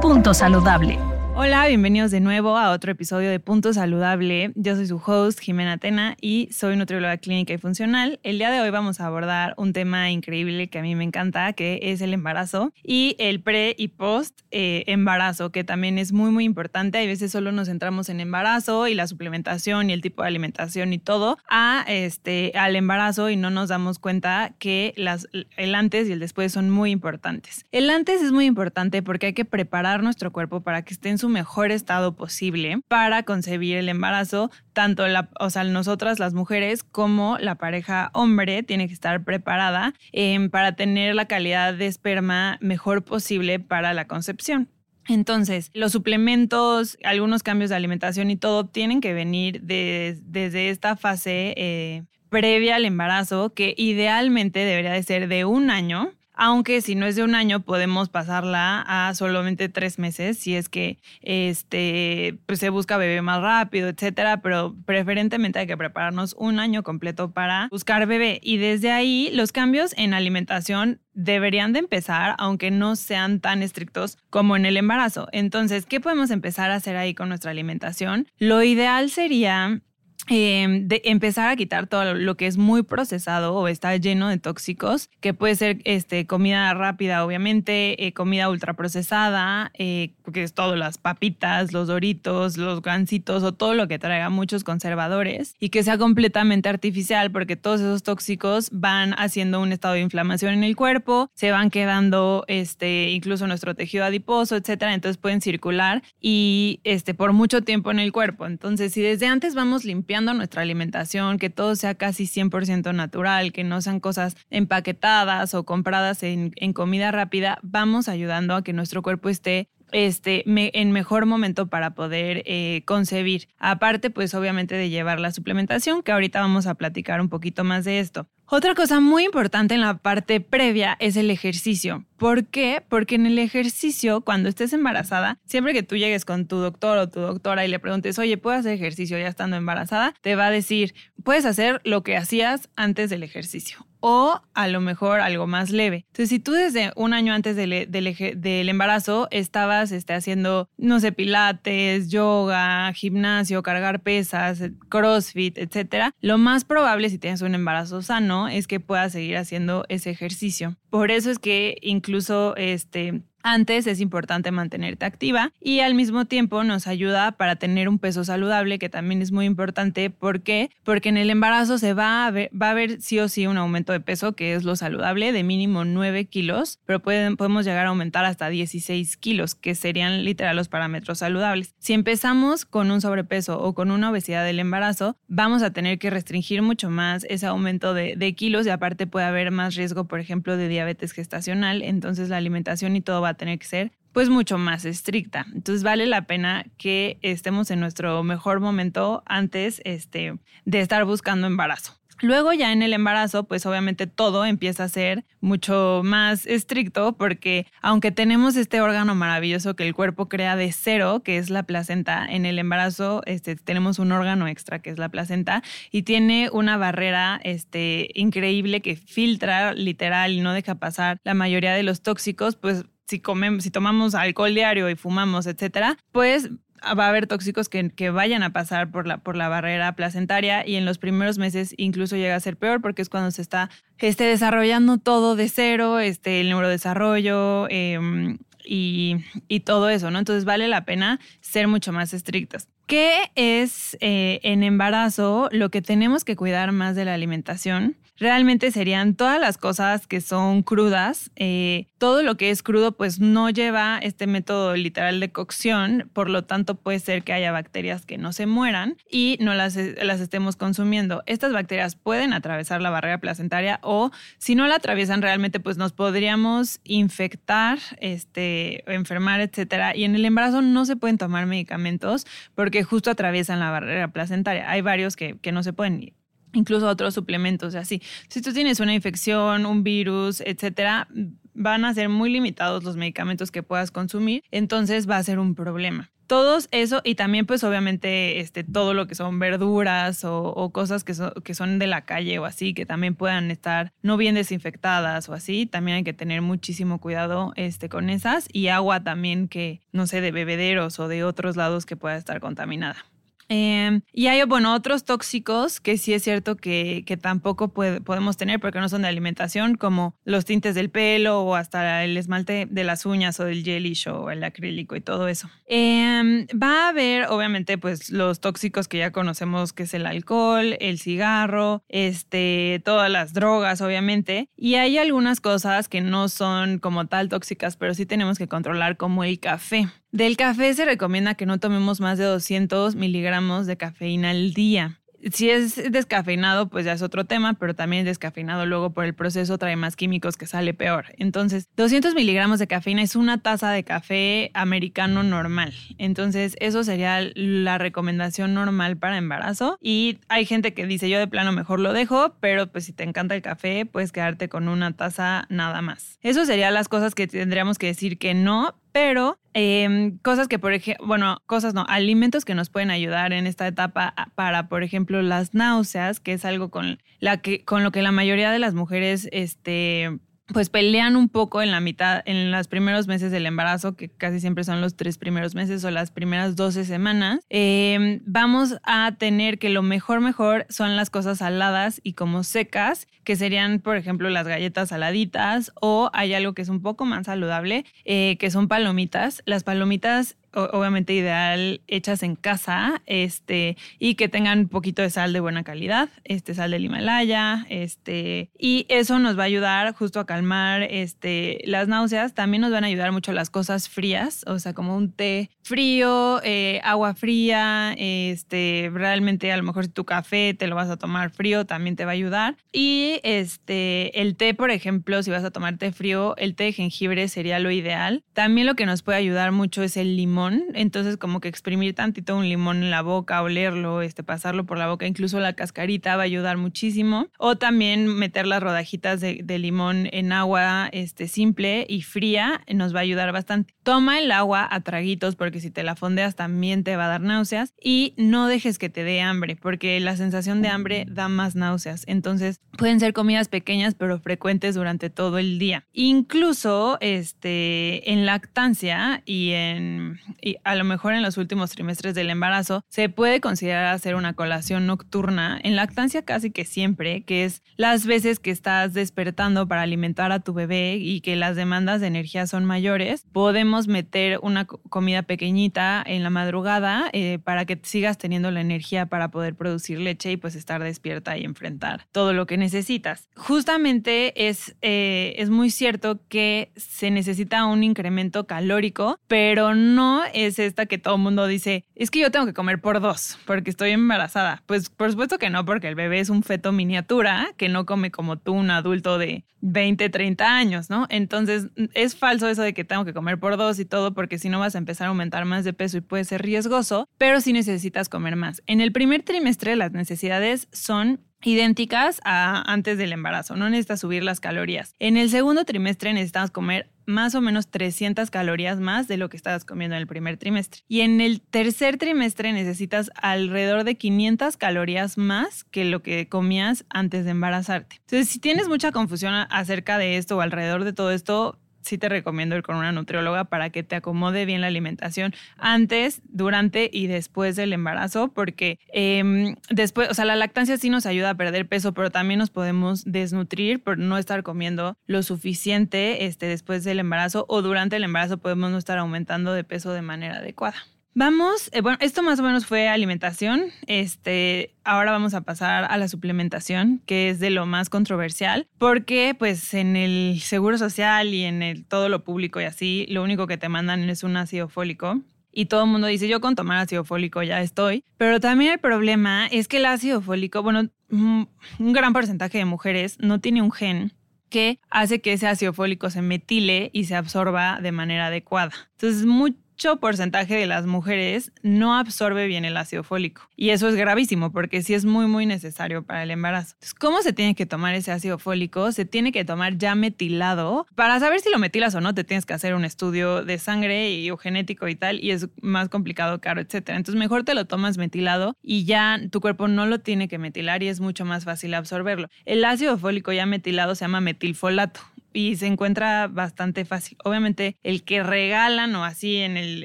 Punto Saludable. Hola, bienvenidos de nuevo a otro episodio de Punto Saludable. Yo soy su host, Jimena Tena, y soy nutrióloga clínica y funcional. El día de hoy vamos a abordar un tema increíble que a mí me encanta, que es el embarazo y el pre y post eh, embarazo, que también es muy, muy importante. Hay veces solo nos centramos en embarazo y la suplementación y el tipo de alimentación y todo a este, al embarazo y no nos damos cuenta que las, el antes y el después son muy importantes. El antes es muy importante porque hay que preparar nuestro cuerpo para que esté en su mejor estado posible para concebir el embarazo. Tanto la, o sea, nosotras las mujeres como la pareja hombre tiene que estar preparada eh, para tener la calidad de esperma mejor posible para la concepción. Entonces, los suplementos, algunos cambios de alimentación y todo tienen que venir de, desde esta fase eh, previa al embarazo, que idealmente debería de ser de un año, aunque si no es de un año podemos pasarla a solamente tres meses si es que este, pues se busca bebé más rápido, etcétera, pero preferentemente hay que prepararnos un año completo para buscar bebé y desde ahí los cambios en alimentación deberían de empezar, aunque no sean tan estrictos como en el embarazo. Entonces, ¿qué podemos empezar a hacer ahí con nuestra alimentación? Lo ideal sería Em, de empezar a quitar todo lo que es muy procesado o está lleno de tóxicos, que puede ser este, comida rápida, obviamente, eh, comida ultraprocesada, eh, que es todo, las papitas, los doritos, los gancitos o todo lo que traiga muchos conservadores y que sea completamente artificial porque todos esos tóxicos van haciendo un estado de inflamación en el cuerpo, se van quedando este, incluso nuestro tejido adiposo, etcétera, entonces pueden circular y este, por mucho tiempo en el cuerpo. Entonces, si desde antes vamos limpiando nuestra alimentación, que todo sea casi 100% natural, que no sean cosas empaquetadas o compradas en, comida rápida, vamos ayudando a que nuestro cuerpo esté este, en mejor momento para poder eh, concebir. Aparte, pues obviamente de llevar la suplementación, que ahorita vamos a platicar un poquito más de esto. Otra cosa muy importante en la parte previa es el ejercicio. ¿Por qué? Porque en el ejercicio, cuando estés embarazada, siempre que tú llegues con tu doctor o tu doctora y le preguntes, oye, ¿puedo hacer ejercicio ya estando embarazada? Te va a decir, puedes hacer lo que hacías antes del ejercicio o a lo mejor algo más leve. Entonces, si tú desde un año antes del, del, embarazo estabas este, haciendo, no sé, pilates, yoga, gimnasio, cargar pesas, crossfit, etcétera, lo más probable si tienes un embarazo sano es que puedas seguir haciendo ese ejercicio. Por eso es que incluso este, antes es importante mantenerte activa y al mismo tiempo nos ayuda para tener un peso saludable, que también es muy importante. ¿Por qué? Porque en el embarazo se va a ver, va a haber sí o sí un aumento de peso, que es lo saludable, de mínimo 9 kilos, pero pueden, podemos llegar a aumentar hasta 16 kilos, que serían literal los parámetros saludables. Si empezamos con un sobrepeso o con una obesidad del embarazo, vamos a tener que restringir mucho más ese aumento de, de kilos y aparte puede haber más riesgo, por ejemplo, de diabetes gestacional, entonces la alimentación y todo va a tener que ser pues mucho más estricta. Entonces vale la pena que estemos en nuestro mejor momento antes este, de estar buscando embarazo. Luego ya en el embarazo, pues obviamente todo empieza a ser mucho más estricto porque aunque tenemos este órgano maravilloso que el cuerpo crea de cero, que es la placenta, en el embarazo este, tenemos un órgano extra que es la placenta y tiene una barrera este, increíble que filtra literal y no deja pasar la mayoría de los tóxicos, pues si comemos, si tomamos alcohol diario y fumamos, etcétera, pues va a haber tóxicos que, que, vayan a pasar por la, por la barrera placentaria y en los primeros meses incluso llega a ser peor porque es cuando se está este, desarrollando todo de cero, este, el neurodesarrollo em, y, y, todo eso, ¿no? Entonces vale la pena ser mucho más estrictas. ¿Qué es eh, en embarazo lo que tenemos que cuidar más de la alimentación? Realmente serían todas las cosas que son crudas. Eh, todo lo que es crudo pues no lleva este método literal de cocción, por lo tanto puede ser que haya bacterias que no se mueran y no las, las estemos consumiendo. Estas bacterias pueden atravesar la barrera placentaria o si no la atraviesan realmente pues nos podríamos infectar, este, enfermar, etcétera. Y en el embarazo no se pueden tomar medicamentos porque justo atraviesan la barrera placentaria. Hay varios que no se pueden incluso otros suplementos, así. Si tú tienes una infección, un virus, etcétera, van a ser muy limitados los medicamentos que puedas consumir, entonces va a ser un problema. Todos eso y también pues obviamente este, todo lo que son verduras o, cosas que, que son de la calle o así, que también puedan estar no bien desinfectadas o así, también hay que tener muchísimo cuidado este, con esas y agua también que no sé, de bebederos o de otros lados que pueda estar contaminada. Em, y hay, bueno, otros tóxicos que sí es cierto que, que tampoco podemos tener porque no son de alimentación, como los tintes del pelo o hasta el esmalte de las uñas o del gelish o el acrílico y todo eso. Em, va a haber, obviamente, pues los tóxicos que ya conocemos, que es el alcohol, el cigarro, este, todas las drogas, obviamente. Y hay algunas cosas que no son como tal tóxicas, pero sí tenemos que controlar, como el café. Del café se recomienda que no tomemos más de 200 miligramos de cafeína al día. Si es descafeinado, pues ya es otro tema, pero también descafeinado luego por el proceso trae más químicos que sale peor. Entonces, 200 miligramos de cafeína es una taza de café americano normal. Entonces, eso sería la recomendación normal para embarazo. Y hay gente que dice, yo de plano mejor lo dejo, pero pues si te encanta el café, puedes quedarte con una taza nada más. Eso serían las cosas que tendríamos que decir que no, pero em, cosas que, por ejemplo, bueno, cosas no, alimentos que nos pueden ayudar en esta etapa para, por ejemplo, las náuseas, que es algo con, la que, con lo que la mayoría de las mujeres este, pues pelean un poco en la mitad, en los primeros meses del embarazo, que casi siempre son los tres primeros meses o las primeras 12 semanas, em, vamos a tener que lo mejor, mejor son las cosas saladas y como secas, que serían, por ejemplo, las galletas saladitas o hay algo que es un poco más saludable, eh, que son palomitas. Las palomitas obviamente ideal hechas en casa, este, y que tengan un poquito de sal de buena calidad, este, sal del Himalaya, este, y eso nos va a ayudar justo a calmar, este, las náuseas. También nos van a ayudar mucho las cosas frías, o sea, como un té frío, eh, agua fría, este, realmente a lo mejor si tu café te lo vas a tomar frío, también te va a ayudar. Y este, el té, por ejemplo, si vas a tomar té frío, el té de jengibre sería lo ideal. También lo que nos puede ayudar mucho es el limón entonces como que exprimir tantito un limón en la boca, olerlo, este, pasarlo por la boca, incluso la cascarita va a ayudar muchísimo. O también meter las rodajitas de, limón en agua este, simple y fría nos va a ayudar bastante. Toma el agua a traguitos porque si te la fondeas también te va a dar náuseas y no dejes que te dé hambre porque la sensación de hambre da más náuseas. Entonces pueden ser comidas pequeñas pero frecuentes durante todo el día. Incluso este, en lactancia y en y a lo mejor en los últimos trimestres del embarazo, se puede considerar hacer una colación nocturna. En lactancia casi que siempre, que es las veces que estás despertando para alimentar a tu bebé y que las demandas de energía son mayores, podemos meter una comida pequeñita en la madrugada eh, para que sigas teniendo la energía para poder producir leche y pues estar despierta y enfrentar todo lo que necesitas. Justamente es, eh, es muy cierto que se necesita un incremento calórico, pero no es esta que todo el mundo dice, es que yo tengo que comer por dos porque estoy embarazada. Pues por supuesto que no, porque el bebé es un feto miniatura que no come como tú, un adulto de 20, 30 años, ¿no? Entonces es falso eso de que tengo que comer por dos y todo porque si no vas a empezar a aumentar más de peso y puede ser riesgoso, pero sí necesitas comer más. En el primer trimestre las necesidades son idénticas a antes del embarazo, no necesitas subir las calorías. En el segundo trimestre necesitas comer más o menos 300 calorías más de lo que estabas comiendo en el primer trimestre. Y en el tercer trimestre necesitas alrededor de 500 calorías más que lo que comías antes de embarazarte. Entonces, si tienes mucha confusión acerca de esto o alrededor de todo esto, sí te recomiendo ir con una nutrióloga para que te acomode bien la alimentación antes, durante y después del embarazo, porque em, después, o sea, la lactancia sí nos ayuda a perder peso, pero también nos podemos desnutrir por no estar comiendo lo suficiente este, después del embarazo o durante el embarazo podemos no estar aumentando de peso de manera adecuada. Vamos, eh, bueno, esto más o menos fue alimentación. Este, ahora vamos a pasar a la suplementación, que es de lo más controversial, porque pues en el seguro social y en todo lo público y así, lo único que te mandan es un ácido fólico. Y todo el mundo dice, yo con tomar ácido fólico ya estoy. Pero también el problema es que el ácido fólico, bueno, mm, un gran porcentaje de mujeres no tiene un gen que hace que ese ácido fólico se metile y se absorba de manera adecuada. Entonces, muy, porcentaje de las mujeres no absorbe bien el ácido fólico. Y eso es gravísimo porque sí es muy, muy necesario para el embarazo. Entonces, ¿cómo se tiene que tomar ese ácido fólico? Se tiene que tomar ya metilado. Para saber si lo metilas o no, te tienes que hacer un estudio de sangre y genético y tal, y es más complicado, caro, etc. Entonces, mejor te lo tomas metilado y ya tu cuerpo no lo tiene que metilar y es mucho más fácil absorberlo. El ácido fólico ya metilado se llama metilfolato y se encuentra bastante fácil. Obviamente, el que regalan o así en, el,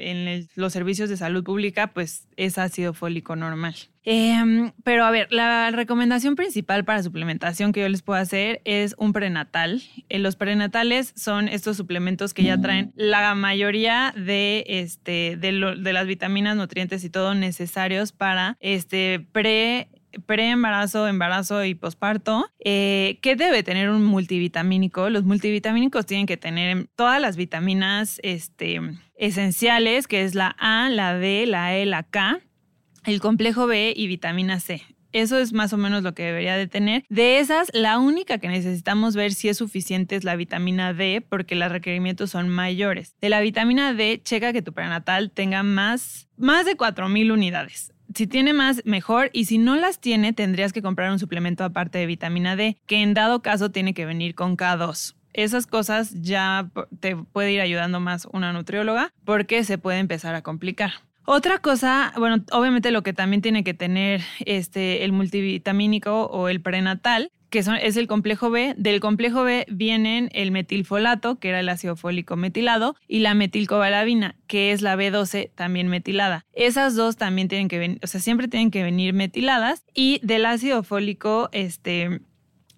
en los servicios de salud pública, pues es ácido fólico normal. Em, pero a ver, la recomendación principal para suplementación que yo les puedo hacer es un prenatal. Eh, los prenatales son estos suplementos que ya traen la mayoría de, este, de, de las vitaminas, nutrientes y todo necesarios para este pre preembarazo, embarazo y posparto, eh, ¿qué debe tener un multivitamínico? Los multivitamínicos tienen que tener todas las vitaminas este, esenciales, que es la A, la D, la E, la K, el complejo B y vitamina C. Eso es más o menos lo que debería de tener. De esas, la única que necesitamos ver si es suficiente es la vitamina D, porque los requerimientos son mayores. De la vitamina D, checa que tu prenatal tenga más, más de 4.000 unidades si tiene más, mejor. Y si no las tiene, tendrías que comprar un suplemento aparte de vitamina D, que en dado caso tiene que venir con K2. Esas cosas ya te puede ir ayudando más una nutrióloga porque se puede empezar a complicar. Otra cosa, bueno, obviamente lo que también tiene que tener este, el multivitamínico o el prenatal que es el complejo B. Del complejo B vienen el metilfolato, que era el ácido fólico metilado, y la metilcobalabina, que es la B12 también metilada. Esas dos también tienen que venir, o sea, siempre tienen que venir metiladas. Y del ácido fólico, este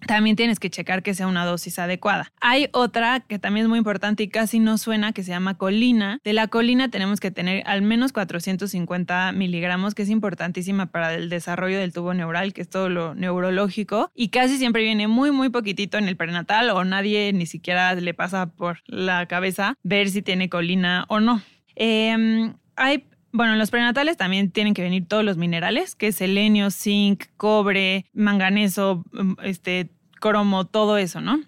también tienes que checar que sea una dosis adecuada. Hay otra que también es muy importante y casi no suena, que se llama colina. De la colina tenemos que tener al menos 450 miligramos, que es importantísima para el desarrollo del tubo neural, que es todo lo neurológico. Y casi siempre viene muy, muy poquitito en el prenatal o nadie ni siquiera le pasa por la cabeza ver si tiene colina o no. Em, hay bueno, en los prenatales también tienen que venir todos los minerales, que es selenio, zinc, cobre, manganeso, mm, este, cromo, todo eso, ¿no?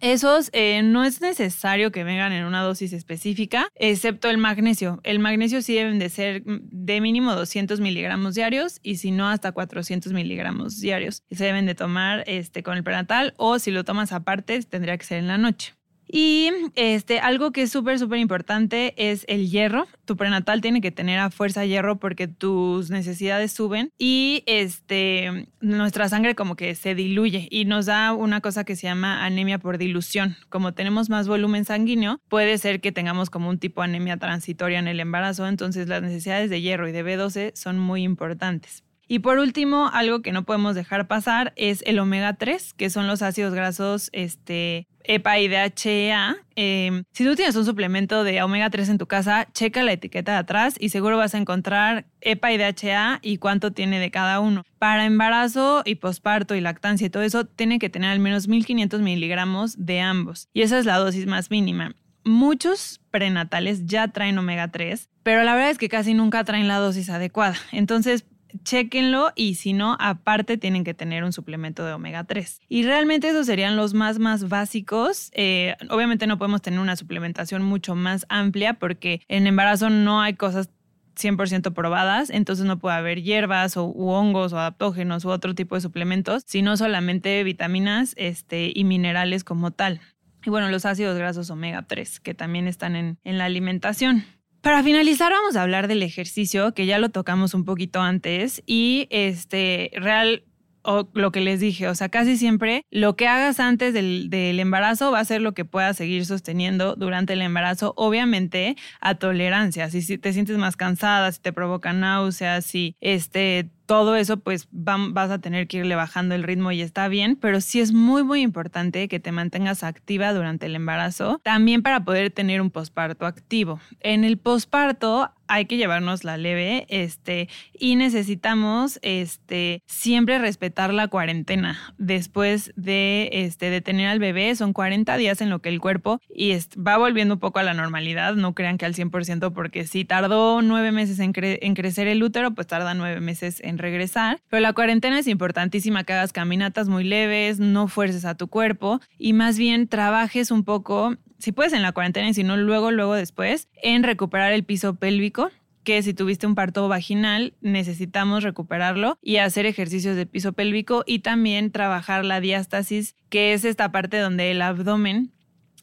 Esos eh, no es necesario que vengan en una dosis específica, excepto el magnesio. El magnesio sí deben de ser mm, de mínimo 200 miligramos diarios y si no hasta 400 miligramos diarios. Se deben de tomar este, con el prenatal o si lo tomas aparte tendría que ser en la noche. Y este, algo que es súper, súper importante es el hierro. Tu prenatal tiene que tener a fuerza hierro porque tus necesidades suben y este, nuestra sangre como que se diluye y nos da una cosa que se llama anemia por dilución. Como tenemos más volumen sanguíneo, puede ser que tengamos como un tipo de anemia transitoria en el embarazo. Entonces las necesidades de hierro y de B12 son muy importantes. Y por último, algo que no podemos dejar pasar es el omega 3, que son los ácidos grasos este, EPA y DHEA. Em, si tú tienes un suplemento de omega 3 en tu casa, checa la etiqueta de atrás y seguro vas a encontrar EPA y DHEA y cuánto tiene de cada uno. Para embarazo y posparto y lactancia y todo eso, tiene que tener al menos 1500 miligramos de ambos. Y esa es la dosis más mínima. muchos prenatales ya traen omega 3, pero la verdad es que casi nunca traen la dosis adecuada. Entonces, chequenlo y si no, aparte tienen que tener un suplemento de omega 3. Y realmente esos serían los más, más básicos. Eh, obviamente no podemos tener una suplementación mucho más amplia porque en embarazo no hay cosas 100% probadas, entonces no puede haber hierbas o hongos o adaptógenos u otro tipo de suplementos, sino solamente vitaminas este, y minerales como tal. Y bueno, los ácidos grasos omega 3, que también están en, en la alimentación. Para finalizar, vamos a hablar del ejercicio, que ya lo tocamos un poquito antes, y este, real, o lo que les dije, o sea, casi siempre lo que hagas antes del, del, embarazo va a ser lo que puedas seguir sosteniendo durante el embarazo, obviamente a tolerancia, si, si te sientes más cansada, si te provoca náuseas, si este todo eso pues vas a tener que irle bajando el ritmo y está bien, pero sí es muy muy importante que te mantengas activa durante el embarazo, también para poder tener un posparto activo. En el posparto hay que llevarnos la leve, este, y necesitamos, este, siempre respetar la cuarentena. Después de, este, de tener al bebé, son 40 días en lo que el cuerpo y va volviendo un poco a la normalidad, no crean que al 100%, porque si tardó nueve meses en, crecer el útero, pues tarda nueve meses en regresar. Pero la cuarentena es importantísima que hagas caminatas muy leves, no fuerces a tu cuerpo y más bien trabajes un poco, si puedes en la cuarentena y si no luego, luego después, en recuperar el piso pélvico que si tuviste un parto vaginal necesitamos recuperarlo y hacer ejercicios de piso pélvico y también trabajar la diástasis, que es esta parte donde el abdomen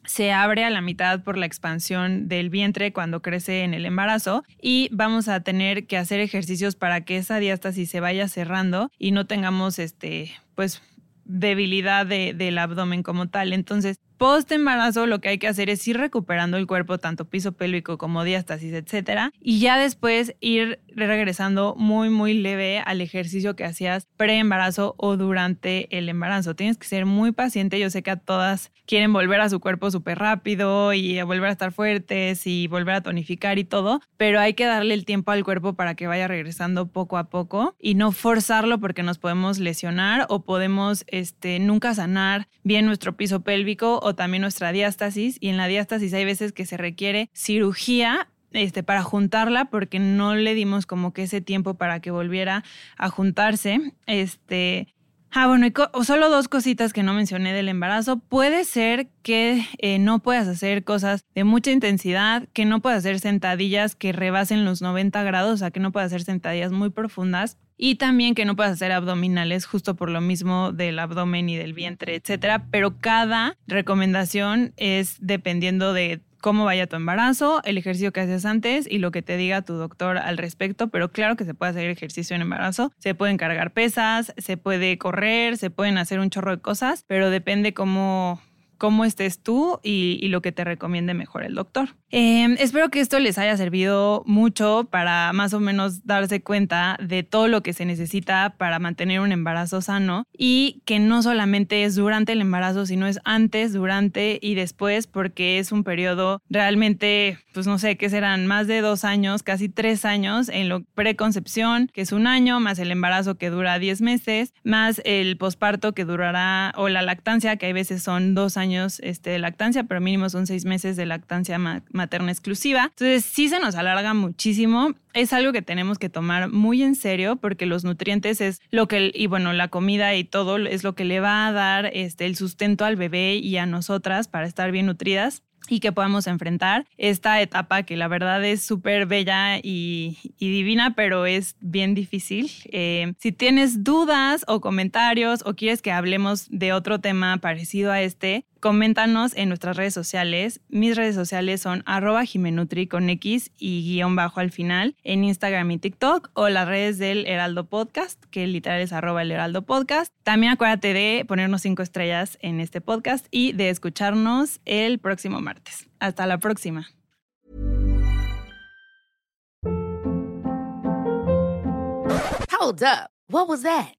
se abre a la mitad por la expansión del vientre cuando crece en el embarazo y vamos a tener que hacer ejercicios para que esa diástasis se vaya cerrando y no tengamos este pues debilidad del abdomen como tal. Entonces, post embarazo lo que hay que hacer es ir recuperando el cuerpo, tanto piso pélvico como diástasis, etcétera, y ya después ir regresando muy, muy leve al ejercicio que hacías pre-embarazo o durante el embarazo. Tienes que ser muy paciente. Yo sé que a todas quieren volver a su cuerpo súper rápido y volver a estar fuertes y volver a tonificar y todo, pero hay que darle el tiempo al cuerpo para que vaya regresando poco a poco y no forzarlo porque nos podemos lesionar o podemos este, nunca sanar bien nuestro piso pélvico también nuestra diástasis y en la diástasis hay veces que se requiere cirugía este, para juntarla porque no le dimos como que ese tiempo para que volviera a juntarse. Este, Ah, bueno, y solo dos cositas que no mencioné del embarazo. Puede ser que eh, no puedas hacer cosas de mucha intensidad, que no puedas hacer sentadillas que rebasen los 90 grados, o sea, que no puedas hacer sentadillas muy profundas y también que no puedas hacer abdominales justo por lo mismo del abdomen y del vientre, etcétera. Pero cada recomendación es dependiendo de cómo vaya tu embarazo, el ejercicio que haces antes y lo que te diga tu doctor al respecto, pero claro que se puede hacer ejercicio en embarazo, se pueden cargar pesas, se puede correr, se pueden hacer un chorro de cosas, pero depende cómo cómo estés tú y, lo que te recomiende mejor el doctor. Em, espero que esto les haya servido mucho para más o menos darse cuenta de todo lo que se necesita para mantener un embarazo sano y que no solamente es durante el embarazo, sino es antes, durante y después, porque es un periodo realmente, pues no sé, que serán más de dos años, casi tres años en lo preconcepción, que es un año, más el embarazo que dura 10 meses, más el posparto que durará, o la lactancia, que hay veces son dos años este, de lactancia, pero mínimo son seis meses de lactancia materna exclusiva. Entonces sí se nos alarga muchísimo. Es algo que tenemos que tomar muy en serio porque los nutrientes es lo que, y bueno, la comida y todo es lo que le va a dar este, el sustento al bebé y a nosotras para estar bien nutridas y que podamos enfrentar esta etapa que la verdad es súper bella y, divina, pero es bien difícil. Eh, si tienes dudas o comentarios o quieres que hablemos de otro tema parecido a este, Coméntanos en nuestras redes sociales. Mis redes sociales son arroba jimenutri con X y guion bajo al final en Instagram y TikTok o las redes del Heraldo Podcast, que literal es arroba el Heraldo Podcast. También acuérdate de ponernos cinco estrellas en este podcast y de escucharnos el próximo martes. Hasta la próxima. Hold up. What was that?